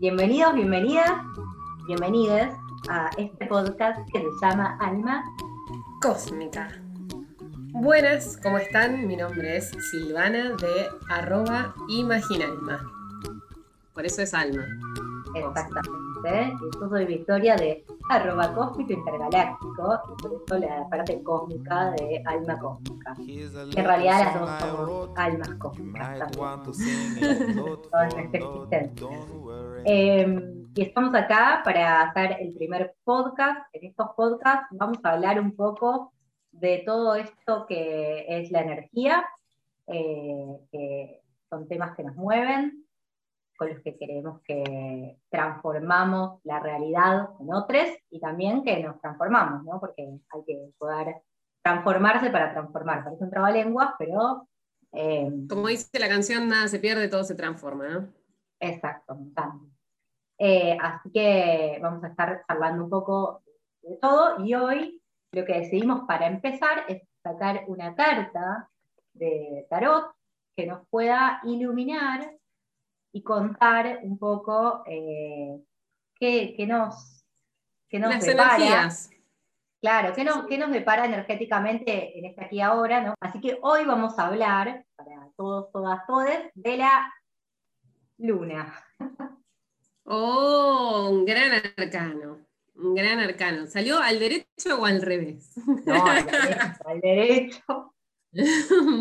Bienvenidos, bienvenidas, bienvenidas a este podcast que se llama Alma Cósmica. Buenas, ¿cómo están? Mi nombre es Silvana de arroba imaginalma. Por eso es Alma. Exactamente. Y yo soy Victoria de arroba cósmico intergaláctico, y por eso la parte cósmica de alma cósmica. En realidad las dos somos almas cósmicas también. Toda nuestra existencia. Eh, y estamos acá para hacer el primer podcast. En estos podcasts vamos a hablar un poco de todo esto que es la energía, eh, que son temas que nos mueven, con los que queremos que transformamos la realidad con otros y también que nos transformamos, ¿no? Porque hay que poder transformarse para transformar. Parece un trabalenguas, pero... Eh, Como dice la canción, nada se pierde, todo se transforma, ¿no? Exacto, eh, así que vamos a estar hablando un poco de todo y hoy lo que decidimos para empezar es sacar una carta de tarot que nos pueda iluminar y contar un poco eh, qué, nos, qué nos depara. Claro, qué nos, qué nos depara energéticamente en este aquí ahora, ¿no? Así que hoy vamos a hablar, para todos, todas, todes, de la luna. Oh, un gran arcano. Un gran arcano. ¿Salió al derecho o al revés? No, al derecho. Al derecho.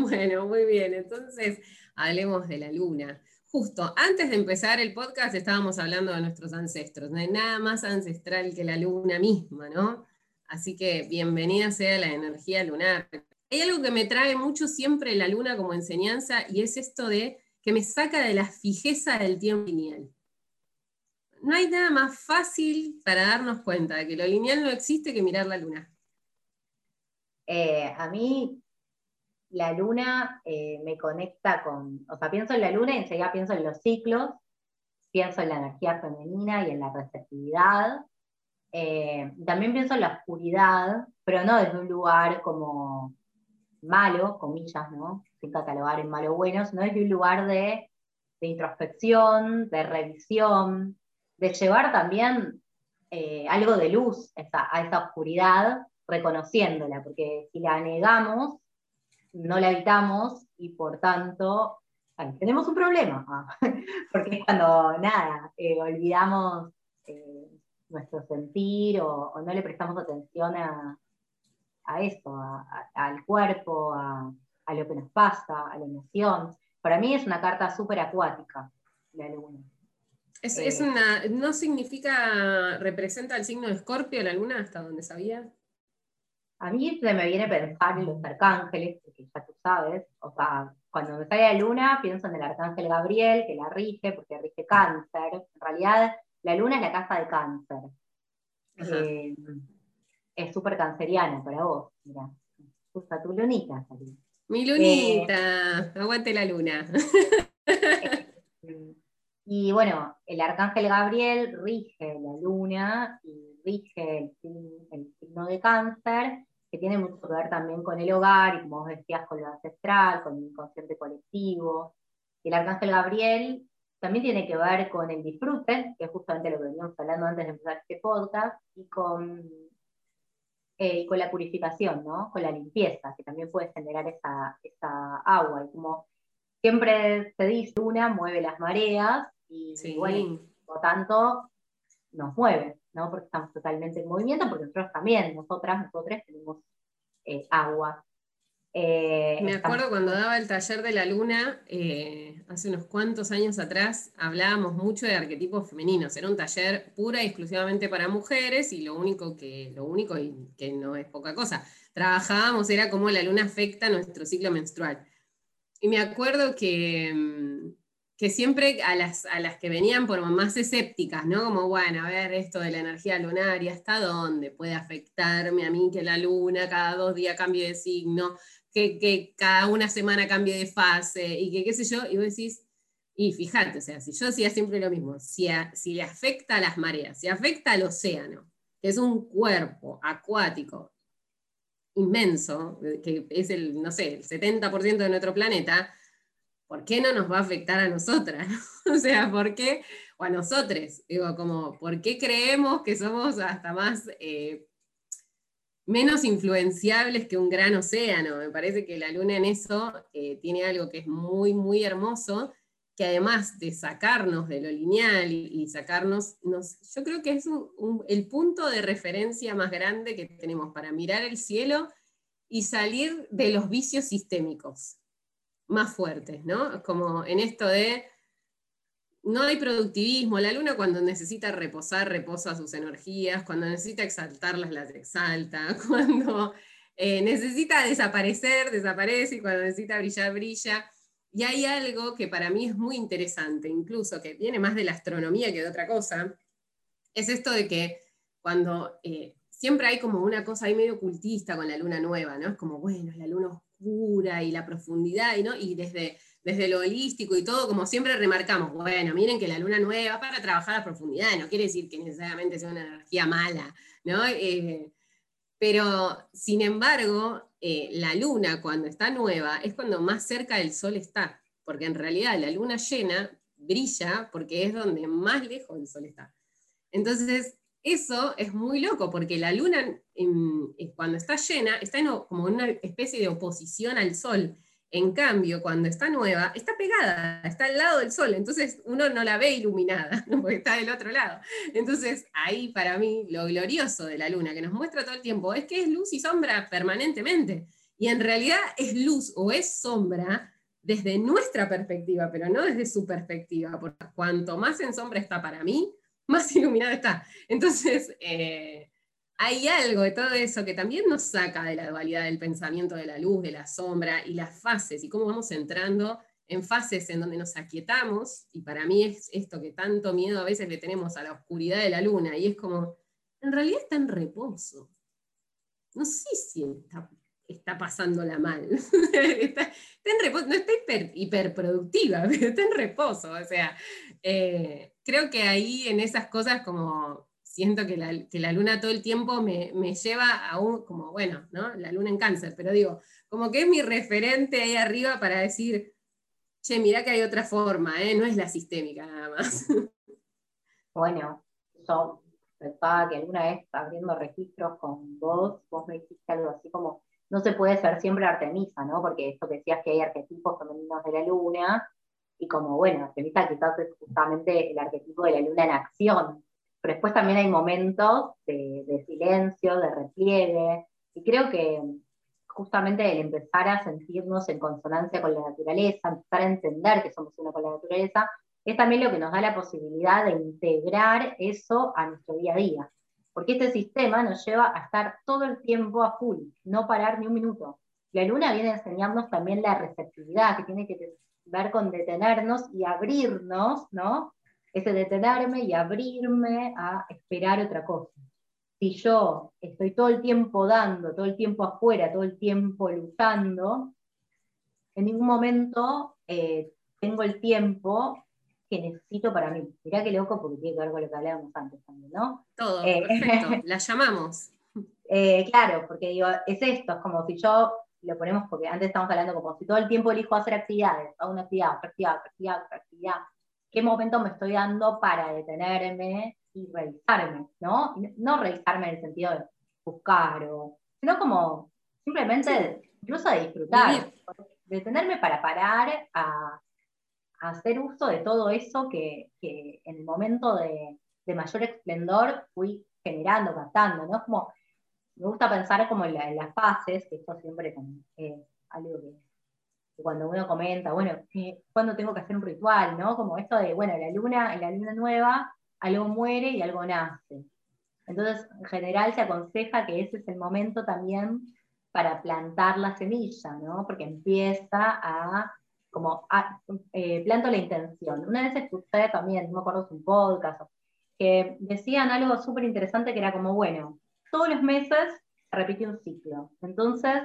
bueno, muy bien. Entonces, hablemos de la luna justo antes de empezar el podcast estábamos hablando de nuestros ancestros. No hay nada más ancestral que la luna misma, ¿no? Así que bienvenida sea la energía lunar. Hay algo que me trae mucho siempre la luna como enseñanza y es esto de que me saca de la fijeza del tiempo lineal. No hay nada más fácil para darnos cuenta de que lo lineal no existe que mirar la luna. Eh, a mí la luna eh, me conecta con, o sea, pienso en la luna y enseguida pienso en los ciclos, pienso en la energía femenina y en la receptividad. Eh, también pienso en la oscuridad, pero no desde un lugar como malo, comillas, ¿no? Sin catalogar en malo o bueno, sino desde un lugar de, introspección, de revisión, de llevar también eh, algo de luz a esa oscuridad, reconociéndola, porque si la negamos, no la habitamos y por tanto tenemos un problema, porque es cuando nada, eh, olvidamos eh, nuestro sentir o, no le prestamos atención a, a esto, al cuerpo, a, lo que nos pasa, a la emoción. Para mí es una carta súper acuática, la luna. Es, es, eh, una, ¿No significa, representa el signo de Escorpio la luna hasta donde sabía? A mí se me viene a pensar en los arcángeles, porque ya tú sabes, o sea, cuando me sale la luna pienso en el arcángel Gabriel, que la rige, porque rige cáncer. En realidad, la luna es la casa de cáncer. Eh, es súper canceriana para vos, mira. Usa tu lunita, Mi lunita, eh, aguante la luna. y bueno, el arcángel Gabriel rige la luna y rige el, el signo de cáncer que tiene mucho que ver también con el hogar y como vos decías, con lo ancestral, con el inconsciente colectivo. El arcángel Gabriel también tiene que ver con el disfrute, que es justamente lo que veníamos hablando antes de empezar este podcast, y con, eh, con la purificación, ¿no? con la limpieza, que también puede generar esa, esa agua. Y como siempre se dice, una mueve las mareas y, bueno, por lo tanto nos mueve. ¿No? Porque estamos totalmente en movimiento, porque nosotros también, nosotras, nosotros tenemos eh, agua. Eh, Me acuerdo cuando daba el taller de la luna, eh, hace unos cuantos años atrás, hablábamos mucho de arquetipos femeninos. Era un taller pura y exclusivamente para mujeres, y lo único que, lo único y que no es poca cosa, trabajábamos era cómo la luna afecta nuestro ciclo menstrual. Y me acuerdo que mm, que siempre a las, a las que venían por más escépticas, ¿no? Como, bueno, a ver esto de la energía lunaria, ¿hasta dónde puede afectarme a mí que la luna cada dos días cambie de signo, que, cada una semana cambie de fase y que qué sé yo? Y vos decís, y fíjate, o sea, si yo decía siempre lo mismo, si, si le afecta a las mareas, si afecta al océano, que es un cuerpo acuático inmenso, que es el, no sé, el 70% de nuestro planeta, ¿por qué no nos va a afectar a nosotras? o sea, ¿por qué o a nosotros. Digo, como, ¿por qué creemos que somos hasta más eh, menos influenciables que un gran océano? Me parece que la luna en eso eh, tiene algo que es muy, muy hermoso, que además de sacarnos de lo lineal y, sacarnos, yo creo que es el punto de referencia más grande que tenemos para mirar el cielo y salir de los vicios sistémicos más fuertes, ¿no? Como en esto de no hay productivismo, la luna cuando necesita reposar, reposa sus energías, cuando necesita exaltarlas, las exalta, cuando eh, necesita desaparecer, desaparece, y cuando necesita brillar, brilla. Y hay algo que para mí es muy interesante, incluso que viene más de la astronomía que de otra cosa, es esto de que cuando eh, siempre hay como una cosa ahí medio ocultista con la luna nueva, ¿no? Es como, bueno, es la luna y la profundidad, ¿no? Y desde, desde lo holístico y todo, como siempre remarcamos, bueno, miren que la luna nueva para trabajar a profundidad, no quiere decir que necesariamente sea una energía mala, ¿no? Eh, pero, sin embargo, eh, la luna cuando está nueva es cuando más cerca del sol está, porque en realidad la luna llena brilla porque es donde más lejos del sol está. Entonces, eso es muy loco, porque la luna cuando está llena está como una especie de oposición al sol. En cambio, cuando está nueva, está pegada, está al lado del sol, entonces uno no la ve iluminada, porque está del otro lado. Entonces, ahí para mí lo glorioso de la luna, que nos muestra todo el tiempo, es que es luz y sombra permanentemente. Y en realidad es luz o es sombra desde nuestra perspectiva, pero no desde su perspectiva, porque cuanto más en sombra está para mí, más iluminada está. Entonces, eh, hay algo de todo eso que también nos saca de la dualidad del pensamiento de la luz, de la sombra y las fases, y cómo vamos entrando en fases en donde nos aquietamos, y para mí es esto que tanto miedo a veces le tenemos a la oscuridad de la luna, y es como, en realidad está en reposo. No sé si está, está pasándola mal. está, en reposo, no está hiperproductiva, pero está en reposo. O sea, eh, creo que ahí en esas cosas como siento que la, luna todo el tiempo me, lleva a un, como bueno, ¿no? La luna en cáncer, pero digo, como que es mi referente ahí arriba para decir, che, mirá que hay otra forma, ¿eh? no es la sistémica nada más. Bueno, yo pensaba que alguna vez abriendo registros con vos, vos me dijiste algo así como, no se puede ser siempre Artemisa, ¿no? Porque esto que decías que hay arquetipos femeninos de la luna, y como, bueno, Artemisa quizás es justamente el arquetipo de la luna en acción, pero después también hay momentos de, silencio, de repliegue, y creo que justamente el empezar a sentirnos en consonancia con la naturaleza, empezar a entender que somos uno con la naturaleza, es también lo que nos da la posibilidad de integrar eso a nuestro día a día. Porque este sistema nos lleva a estar todo el tiempo a full, no parar ni un minuto. La luna viene a enseñarnos también la receptividad, que tiene que ver con detenernos y abrirnos, ¿no? ese detenerme y abrirme a esperar otra cosa. Si yo estoy todo el tiempo dando, todo el tiempo afuera, todo el tiempo luchando, en ningún momento eh, tengo el tiempo que necesito para mí. Mirá qué loco porque tiene que ver con lo que hablábamos antes también, ¿no? Todo, eh, perfecto, la llamamos. Eh, claro, porque digo, es esto, es como si yo lo ponemos, porque antes estamos hablando como si todo el tiempo elijo hacer actividades, hago una actividad, otra actividad, otra actividad, otra actividad, qué momento me estoy dando para detenerme y revisarme, ¿no? No revisarme en el sentido de buscar, o, sino como simplemente incluso de disfrutar, detenerme para parar a, hacer uso de todo eso que, en el momento de, mayor esplendor fui generando, captando, ¿no? Como, me gusta pensar como en, las fases, que esto siempre es algo que cuando uno comenta, bueno, ¿cuándo tengo que hacer un ritual? ¿no? Como esto de, bueno, la luna, en la luna nueva, algo muere y algo nace. Entonces, en general se aconseja que ese es el momento también para plantar la semilla, ¿no? Porque empieza a, como, eh, planto la intención. Una vez escuché también, no me acuerdo si un podcast, que decían algo súper interesante que era como, bueno, todos los meses se repite un ciclo. Entonces,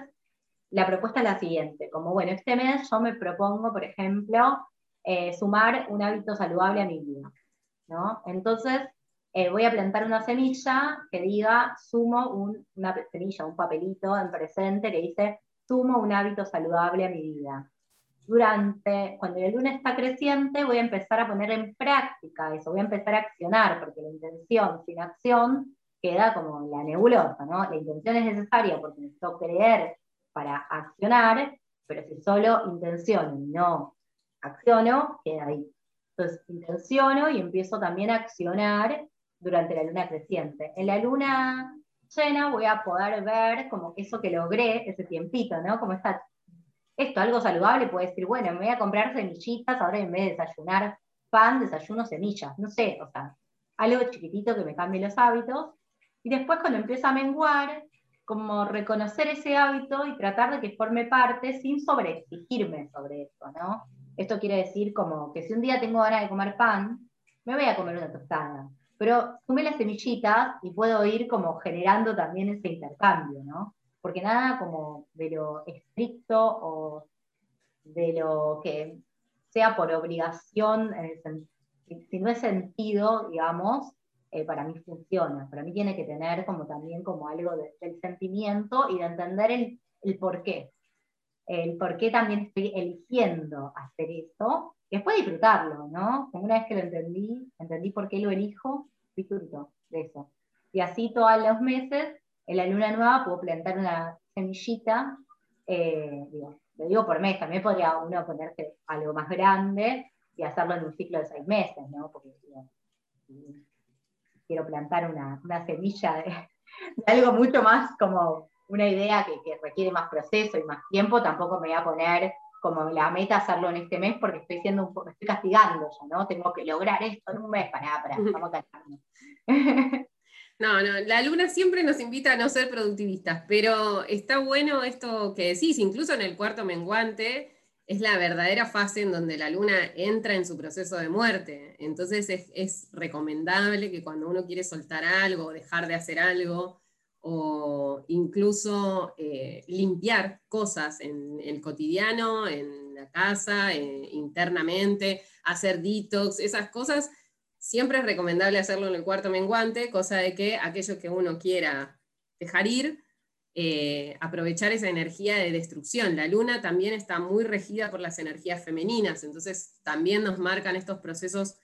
la propuesta es la siguiente, como bueno, este mes yo me propongo, por ejemplo, eh, sumar un hábito saludable a mi vida, ¿no? Entonces, eh, voy a plantar una semilla que diga, sumo una semilla, un papelito en presente que dice, sumo un hábito saludable a mi vida. durante, cuando la luna está creciente, voy a empezar a poner en práctica eso, voy a empezar a accionar, porque la intención sin acción queda como la nebulosa, ¿no? La intención es necesaria porque necesito creer para accionar, pero si solo intenciono y no acciono, queda ahí. Entonces, intenciono y empiezo también a accionar durante la luna creciente. En la luna llena voy a poder ver como eso que logré, ese tiempito, ¿no? Como está esto, algo saludable, puede decir, bueno, me voy a comprar semillitas, ahora en vez de desayunar pan, desayuno semillas, no sé, o sea, algo chiquitito que me cambie los hábitos. Y después cuando empieza a menguar, como reconocer ese hábito y tratar de que forme parte sin sobreexigirme sobre eso, ¿no? Esto quiere decir como que si un día tengo ganas de comer pan, me voy a comer una tostada, pero sume las semillitas y puedo ir como generando también ese intercambio, ¿no? Porque nada como de lo estricto o de lo que sea por obligación, si no es sentido, digamos, eh, para mí funciona. Para mí tiene que tener como también como algo del sentimiento y de entender el, el por qué. El por qué también estoy eligiendo hacer eso. Después disfrutarlo, ¿no? Como una vez que lo entendí, entendí por qué lo elijo, disfruto de eso. Y así todos los meses, en la luna nueva, puedo plantar una semillita, eh, digo, lo digo por mes, también podría uno ponerse algo más grande y hacerlo en un ciclo de seis meses, ¿no? Porque digo, quiero plantar una, semilla de, algo mucho más como una idea que, requiere más proceso y más tiempo, tampoco me voy a poner como la meta hacerlo en este mes porque estoy siendo un poco, estoy castigando ya, ¿no? Tengo que lograr esto en un mes, para, para, vamos a No, no, la luna siempre nos invita a no ser productivistas, pero está bueno esto que decís, incluso en el cuarto menguante, es la verdadera fase en donde la luna entra en su proceso de muerte. Entonces es, recomendable que cuando uno quiere soltar algo, dejar de hacer algo, o incluso eh, limpiar cosas en el cotidiano, en la casa, eh, internamente, hacer detox, esas cosas, siempre es recomendable hacerlo en el cuarto menguante, cosa de que aquello que uno quiera dejar ir, eh, aprovechar esa energía de destrucción. La luna también está muy regida por las energías femeninas, entonces también nos marcan estos procesos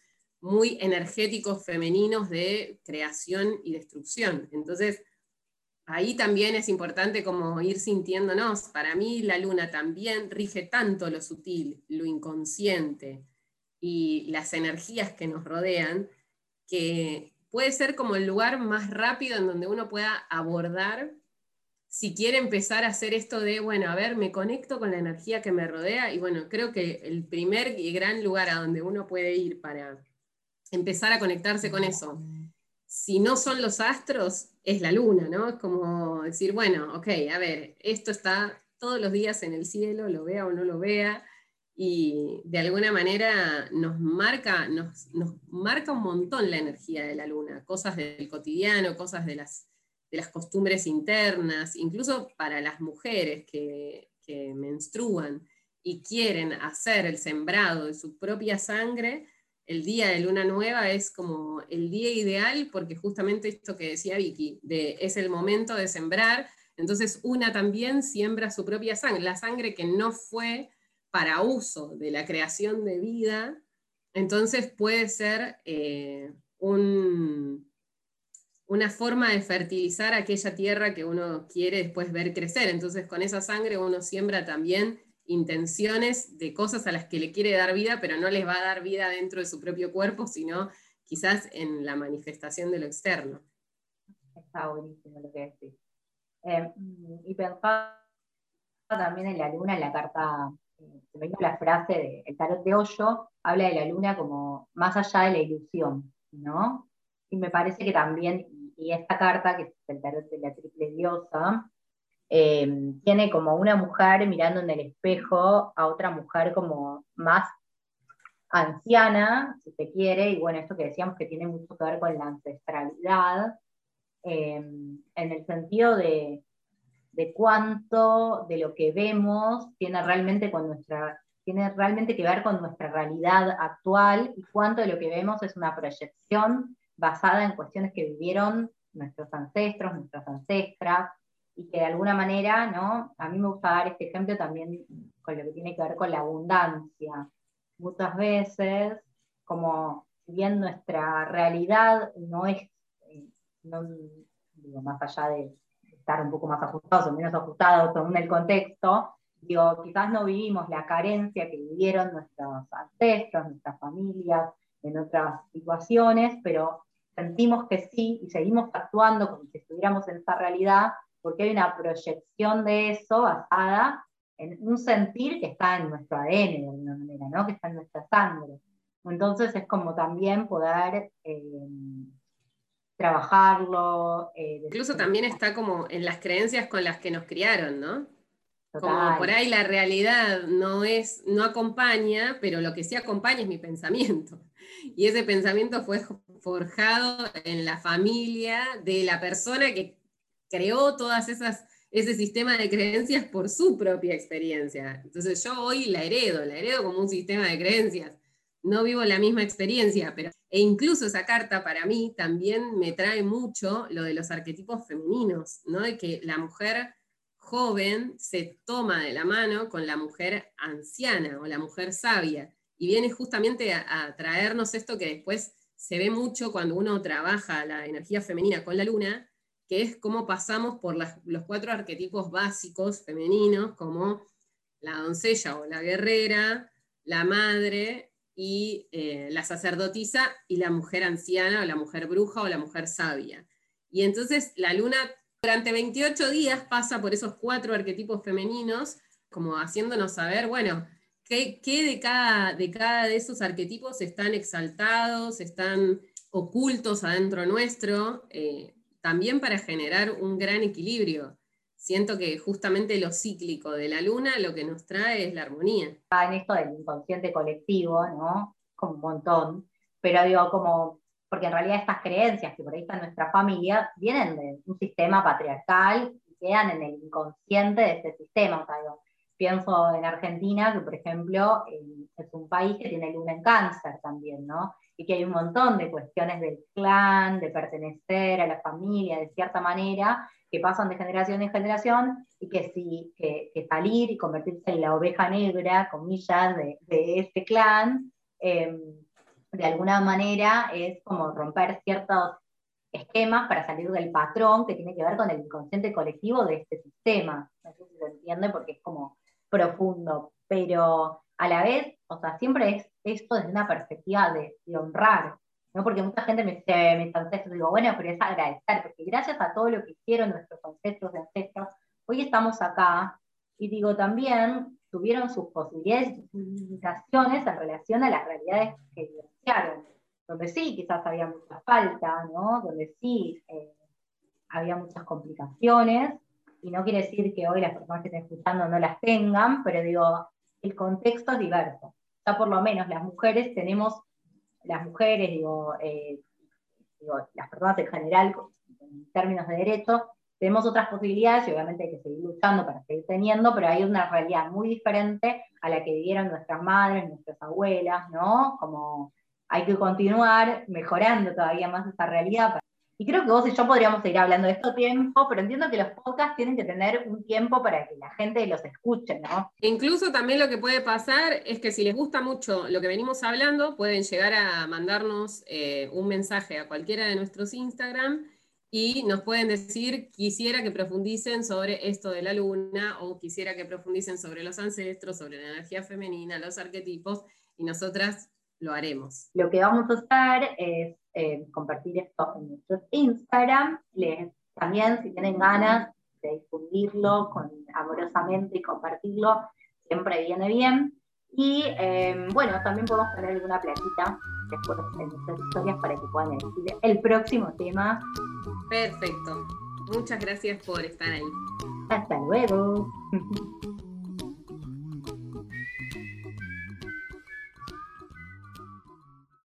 muy energéticos femeninos de creación y destrucción. Entonces, ahí también es importante como ir sintiéndonos. Para mí la luna también rige tanto lo sutil, lo inconsciente y las energías que nos rodean, que puede ser como el lugar más rápido en donde uno pueda abordar si quiere empezar a hacer esto de, bueno, a ver, me conecto con la energía que me rodea y bueno, creo que el primer y gran lugar a donde uno puede ir para empezar a conectarse con eso, si no son los astros, es la luna, ¿no? Es como decir, bueno, ok, a ver, esto está todos los días en el cielo, lo vea o no lo vea, y de alguna manera nos marca, nos, nos marca un montón la energía de la luna, cosas del cotidiano, cosas de las de las costumbres internas, incluso para las mujeres que, menstruan y quieren hacer el sembrado de su propia sangre, el día de luna nueva es como el día ideal porque justamente esto que decía Vicky, de, es el momento de sembrar, entonces una también siembra su propia sangre, la sangre que no fue para uso de la creación de vida, entonces puede ser eh, un, una forma de fertilizar aquella tierra que uno quiere después ver crecer. Entonces con esa sangre uno siembra también intenciones de cosas a las que le quiere dar vida, pero no les va a dar vida dentro de su propio cuerpo, sino quizás en la manifestación de lo externo. Está buenísimo lo que decís. Eh, y pensaba también en la luna, en la carta, eh, la frase el tarot de hoyo, habla de la luna como más allá de la ilusión, ¿no? Y me parece que también, y esta carta, que es el tarot de la triple diosa, eh, tiene como una mujer mirando en el espejo a otra mujer como más anciana, si se quiere, y bueno, esto que decíamos que tiene mucho que ver con la ancestralidad, eh, en el sentido de, de cuánto de lo que vemos tiene realmente, con nuestra, tiene realmente que ver con nuestra realidad actual y cuánto de lo que vemos es una proyección basada en cuestiones que vivieron nuestros ancestros, nuestras ancestras, y que de alguna manera, ¿no? A mí me gusta dar este ejemplo también con lo que tiene que ver con la abundancia. Muchas veces, como si bien nuestra realidad no es, eh, no, digo, más allá de estar un poco más ajustados o menos ajustados según el contexto, digo, quizás no vivimos la carencia que vivieron nuestros ancestros, nuestras familias, en otras situaciones, pero sentimos que sí y seguimos actuando como si estuviéramos en esa realidad, porque hay una proyección de eso basada en un sentir que está en nuestro ADN de alguna manera, ¿no? que está en nuestra sangre. Entonces es como también poder eh, trabajarlo. Eh, Incluso también está como en las creencias con las que nos criaron, ¿no? Como por ahí la realidad no es, no acompaña, pero lo que sí acompaña es mi pensamiento. Y ese pensamiento fue forjado en la familia de la persona que creó todas esas ese sistema de creencias por su propia experiencia. Entonces yo hoy la heredo, la heredo como un sistema de creencias. No vivo la misma experiencia, pero e incluso esa carta para mí también me trae mucho lo de los arquetipos femeninos, ¿no? De que la mujer joven se toma de la mano con la mujer anciana o la mujer sabia. Y viene justamente a, traernos esto que después se ve mucho cuando uno trabaja la energía femenina con la luna, que es cómo pasamos por los cuatro arquetipos básicos femeninos, como la doncella o la guerrera, la madre y eh, la sacerdotisa y la mujer anciana o la mujer bruja o la mujer sabia. Y entonces la luna durante 28 días pasa por esos cuatro arquetipos femeninos, como haciéndonos saber, bueno, qué, de, cada, de cada de esos arquetipos están exaltados, están ocultos adentro nuestro, eh, también para generar un gran equilibrio. Siento que justamente lo cíclico de la luna lo que nos trae es la armonía. En esto del inconsciente colectivo, ¿no? Como un montón, pero digo, como porque en realidad estas creencias que por ahí están en nuestra familia vienen de un sistema patriarcal y quedan en el inconsciente de ese sistema. O pienso en Argentina, que por ejemplo es un país que tiene luna en cáncer también, ¿no? Y que hay un montón de cuestiones del clan, de pertenecer a la familia, de cierta manera, que pasan de generación en generación y que, si, que, salir y convertirse en la oveja negra, comillas, de, de ese clan, eh, de alguna manera es como romper ciertos esquemas para salir del patrón que tiene que ver con el inconsciente colectivo de este sistema. No sé si se entiende porque es como profundo, pero a la vez, o sea, siempre es esto desde una perspectiva de, honrar, ¿no? Porque mucha gente me dice, mis ancestros, digo, bueno, pero es agradecer, porque gracias a todo lo que hicieron nuestros ancestros y ancestros, hoy estamos acá, y digo también, tuvieron sus posibilidades y sus limitaciones en relación a las realidades que vivenciaron, donde sí quizás había mucha falta, ¿no? donde sí eh, había muchas complicaciones, y no quiere decir que hoy las personas que estén escuchando no las tengan, pero digo, el contexto es diverso. Ya por lo menos las mujeres tenemos, las mujeres, digo, eh, digo las personas en general, en términos de derechos, tenemos otras posibilidades y obviamente hay que seguir luchando para seguir teniendo, pero hay una realidad muy diferente a la que vivieron nuestras madres, nuestras abuelas, ¿no? Como hay que continuar mejorando todavía más esa realidad. Y creo que vos y yo podríamos seguir hablando de esto tiempo, pero entiendo que los podcasts tienen que tener un tiempo para que la gente los escuche, ¿no? Incluso también lo que puede pasar es que si les gusta mucho lo que venimos hablando, pueden llegar a mandarnos eh, un mensaje a cualquiera de nuestros Instagram y nos pueden decir, quisiera que profundicen sobre esto de la luna o quisiera que profundicen sobre los ancestros, sobre la energía femenina, los arquetipos, y nosotras lo haremos. Lo que vamos a hacer es eh, compartir esto en nuestro Instagram. Les, también, si tienen ganas de difundirlo con, amorosamente y compartirlo, siempre viene bien. Y eh, bueno, también podemos poner alguna platita después en nuestras historias para que puedan elegir el próximo tema. Perfecto. Muchas gracias por estar ahí. Hasta luego.